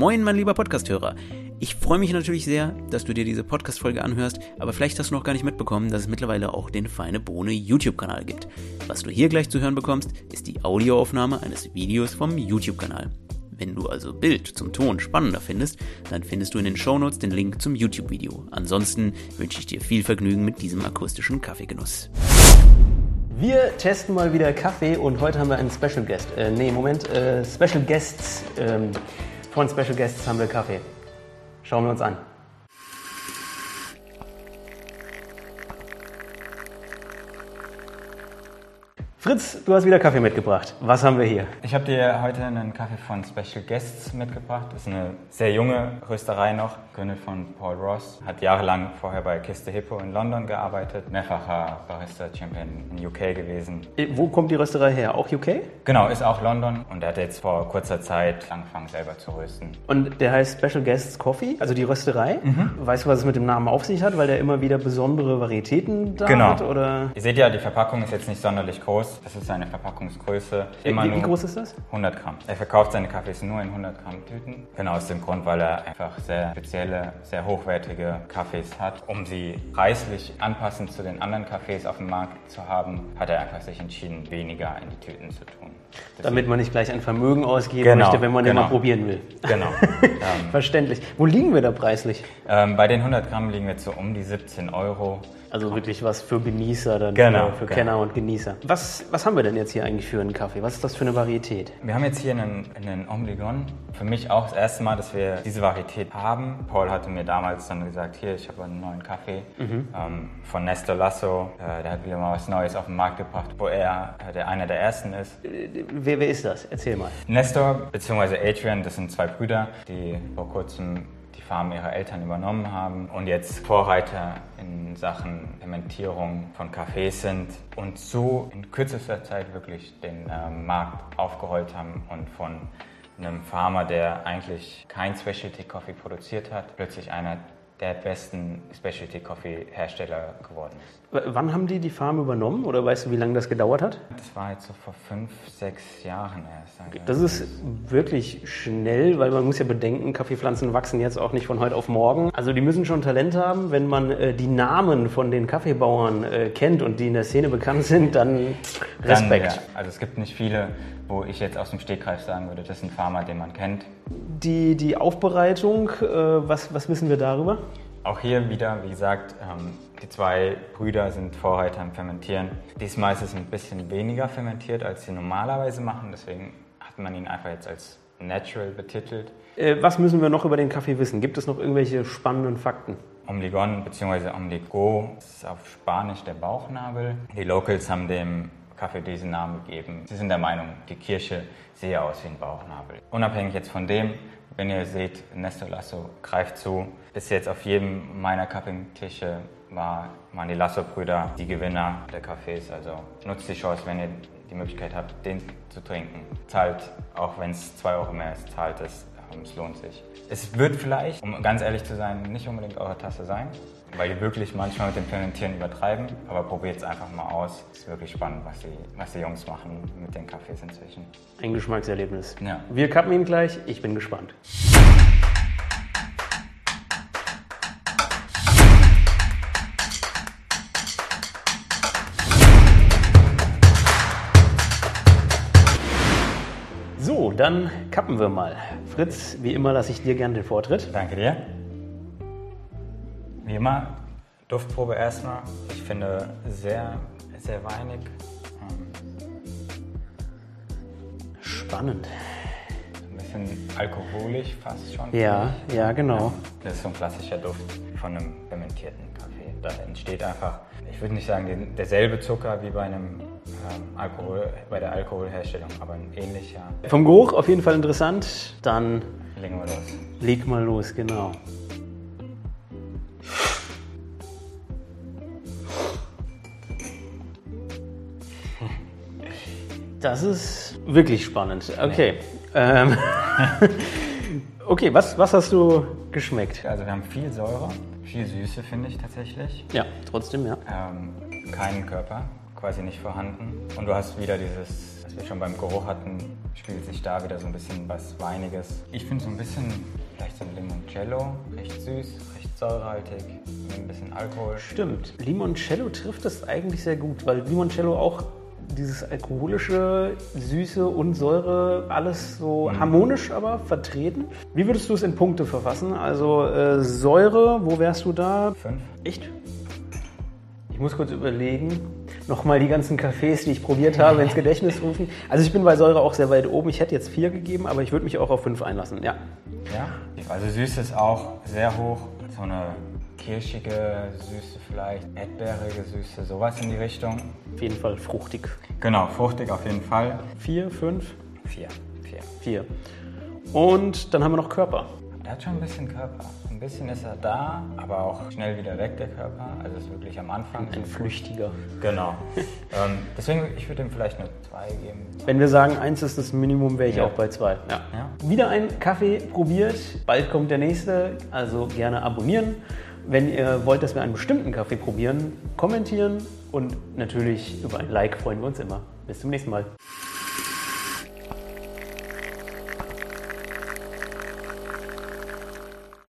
Moin, mein lieber Podcasthörer. Ich freue mich natürlich sehr, dass du dir diese Podcast-Folge anhörst, aber vielleicht hast du noch gar nicht mitbekommen, dass es mittlerweile auch den Feine Bohne YouTube-Kanal gibt. Was du hier gleich zu hören bekommst, ist die Audioaufnahme eines Videos vom YouTube-Kanal. Wenn du also Bild zum Ton spannender findest, dann findest du in den Shownotes den Link zum YouTube-Video. Ansonsten wünsche ich dir viel Vergnügen mit diesem akustischen Kaffeegenuss. Wir testen mal wieder Kaffee und heute haben wir einen Special Guest. Äh, nee, Moment, äh, Special Guests. Ähm, von Special Guests haben wir Kaffee. Schauen wir uns an. Fritz, du hast wieder Kaffee mitgebracht. Was haben wir hier? Ich habe dir heute einen Kaffee von Special Guests mitgebracht. Das ist eine sehr junge Rösterei noch, gegründet von Paul Ross. Hat jahrelang vorher bei Kiste Hippo in London gearbeitet, mehrfacher Barista-Champion in UK gewesen. Äh, Wo kommt die Rösterei her? Auch UK? Genau, ist auch London und er hat jetzt vor kurzer Zeit angefangen selber zu rösten. Und der heißt Special Guests Coffee, also die Rösterei. Mhm. Weißt du, was es mit dem Namen auf sich hat? Weil der immer wieder besondere Varietäten da Genau. hat? Oder? Ihr seht ja, die Verpackung ist jetzt nicht sonderlich groß. Das ist seine Verpackungsgröße. Immer Wie, wie groß ist das? 100 Gramm. Er verkauft seine Kaffees nur in 100 Gramm Tüten. Genau aus dem Grund, weil er einfach sehr spezielle, sehr hochwertige Kaffees hat. Um sie preislich anpassend zu den anderen Kaffees auf dem Markt zu haben, hat er einfach sich entschieden, weniger in die Tüten zu tun. Damit man nicht gleich ein Vermögen ausgeben Genau, möchte, wenn man den genau. mal probieren will. Genau. ähm, Verständlich. Wo liegen wir da preislich? ähm, bei den 100 Gramm liegen wir so um die 17 Euro. Also wirklich was für Genießer, dann Genau, für, für genau. Kenner und Genießer. Was, was haben wir denn jetzt hier eigentlich für einen Kaffee? Was ist das für eine Varietät? Wir haben jetzt hier einen, einen Obligon. Für mich auch das erste Mal, dass wir diese Varietät haben. Paul hatte mir damals dann gesagt, hier, ich habe einen neuen Kaffee ähm, von Nestor Lasso. Äh, der hat wieder mal was Neues auf den Markt gebracht, wo er äh, der einer der ersten ist. Äh, Wer, wer ist das? Erzähl mal. Nestor bzw. Adrian, das sind zwei Brüder, die vor kurzem Farm ihrer Eltern übernommen haben und jetzt Vorreiter in Sachen Fermentierung von Kaffees sind und so in kürzester Zeit wirklich den äh, Markt aufgerollt haben und von einem Farmer, der eigentlich kein Specialty Coffee produziert hat, plötzlich einer der besten Specialty Coffee Hersteller geworden ist. Wann haben die die Farm übernommen? Oder weißt du, wie lange das gedauert hat? Das war jetzt so vor fünf, sechs Jahren erst. Also Das ist wirklich schnell, weil man muss ja bedenken, Kaffeepflanzen wachsen jetzt auch nicht von heute auf morgen. Also die müssen schon Talent haben. Wenn man äh, die Namen von den Kaffeebauern äh, kennt und die in der Szene bekannt sind, dann Respekt. Dann, ja. Also es gibt nicht viele, wo ich jetzt aus dem Stegreif sagen würde, das ist ein Farmer, den man kennt. Die, die Aufbereitung, äh, was, was wissen wir darüber? Auch hier wieder, wie gesagt, ähm, die zwei Brüder sind Vorreiter im Fermentieren. Diesmal ist es ein bisschen weniger fermentiert, als sie normalerweise machen. Deswegen hat man ihn einfach jetzt als natural betitelt. Äh, was müssen wir noch über den Kaffee wissen? Gibt es noch irgendwelche spannenden Fakten? Omligon bzw. Omligo ist auf Spanisch der Bauchnabel. Die Locals haben dem Kaffee diesen Namen gegeben. Sie sind der Meinung, die Kirsche sehe aus wie ein Bauchnabel. Unabhängig jetzt von dem, wenn ihr seht, Nestor Lasso greift zu. Bis jetzt auf jedem meiner Cupping-Tische war, waren die Lasso-Brüder die Gewinner der Cafés. Also nutzt die Chance, wenn ihr die Möglichkeit habt, den zu trinken. Zahlt, auch wenn es 2 Euro mehr ist, zahlt es. Ähm, Es lohnt sich. Es wird vielleicht, um ganz ehrlich zu sein, nicht unbedingt eure Tasse sein, weil die wirklich manchmal mit dem Fermentieren übertreiben. Aber probiert es einfach mal aus. Es ist wirklich spannend, was die, was die Jungs machen mit den Kaffees inzwischen. Ein Geschmackserlebnis. Ja. Wir kappen ihn gleich. Ich bin gespannt. So, dann kappen wir mal. Fritz, wie immer lasse ich dir gern den Vortritt. Danke dir. Wie immer, Duftprobe erstmal. Ich finde sehr, sehr weinig. Ähm, Spannend. Ein bisschen alkoholisch fast schon. Ja, ja, genau. Das ist so ein klassischer Duft von einem fermentierten Kaffee. Da entsteht einfach, ich würde nicht sagen den, derselbe Zucker wie bei einem ähm, Alkohol, bei der Alkoholherstellung, aber ein ähnlicher. Vom Geruch auf jeden Fall interessant. Dann Legen wir los. leg mal los, genau. Das ist wirklich spannend. Okay. Ähm, okay, was, was hast du geschmeckt? Also wir haben viel Säure, viel Süße finde ich tatsächlich. Ja, trotzdem, ja. Ähm, keinen Körper, quasi nicht vorhanden. Und du hast wieder dieses was wir schon beim Geruch hatten, spielt sich da wieder so ein bisschen was Weiniges. Ich finde so ein bisschen vielleicht so ein Limoncello, recht süß, recht säurehaltig, ein bisschen Alkohol. Stimmt. Limoncello trifft das eigentlich sehr gut, weil Limoncello auch dieses alkoholische, Süße und Säure, alles so harmonisch aber vertreten. Wie würdest du es in Punkte verfassen? Also äh, Säure, wo wärst du da? Fünf. Echt? Ich muss kurz überlegen. Nochmal die ganzen Cafés, die ich probiert habe, ins Gedächtnis rufen. Also ich bin bei Säure auch sehr weit oben. Ich hätte jetzt vier gegeben, aber ich würde mich auch auf fünf einlassen. Ja. Ja, also süß ist auch sehr hoch. So eine kirschige Süße vielleicht, erdbeerige Süße, sowas in die Richtung. Auf jeden Fall fruchtig. Genau, fruchtig auf jeden Fall. Vier, fünf, Vier. Vier. vier. Und dann haben wir noch Körper. Der hat schon ein bisschen Körper. Ein bisschen ist er da, aber auch schnell wieder weg, der Körper. Also ist wirklich am Anfang. Ein flüchtiger. Genau. ähm, deswegen, ich würde ihm vielleicht eine 2 geben. Wenn wir sagen, eins ist das Minimum, wäre ich Ja. auch bei zwei. Ja. Ja. Wieder ein Kaffee probiert. Bald kommt der nächste. Also gerne abonnieren. Wenn ihr wollt, dass wir einen bestimmten Kaffee probieren, kommentieren und natürlich über ein Like freuen wir uns immer. Bis zum nächsten Mal.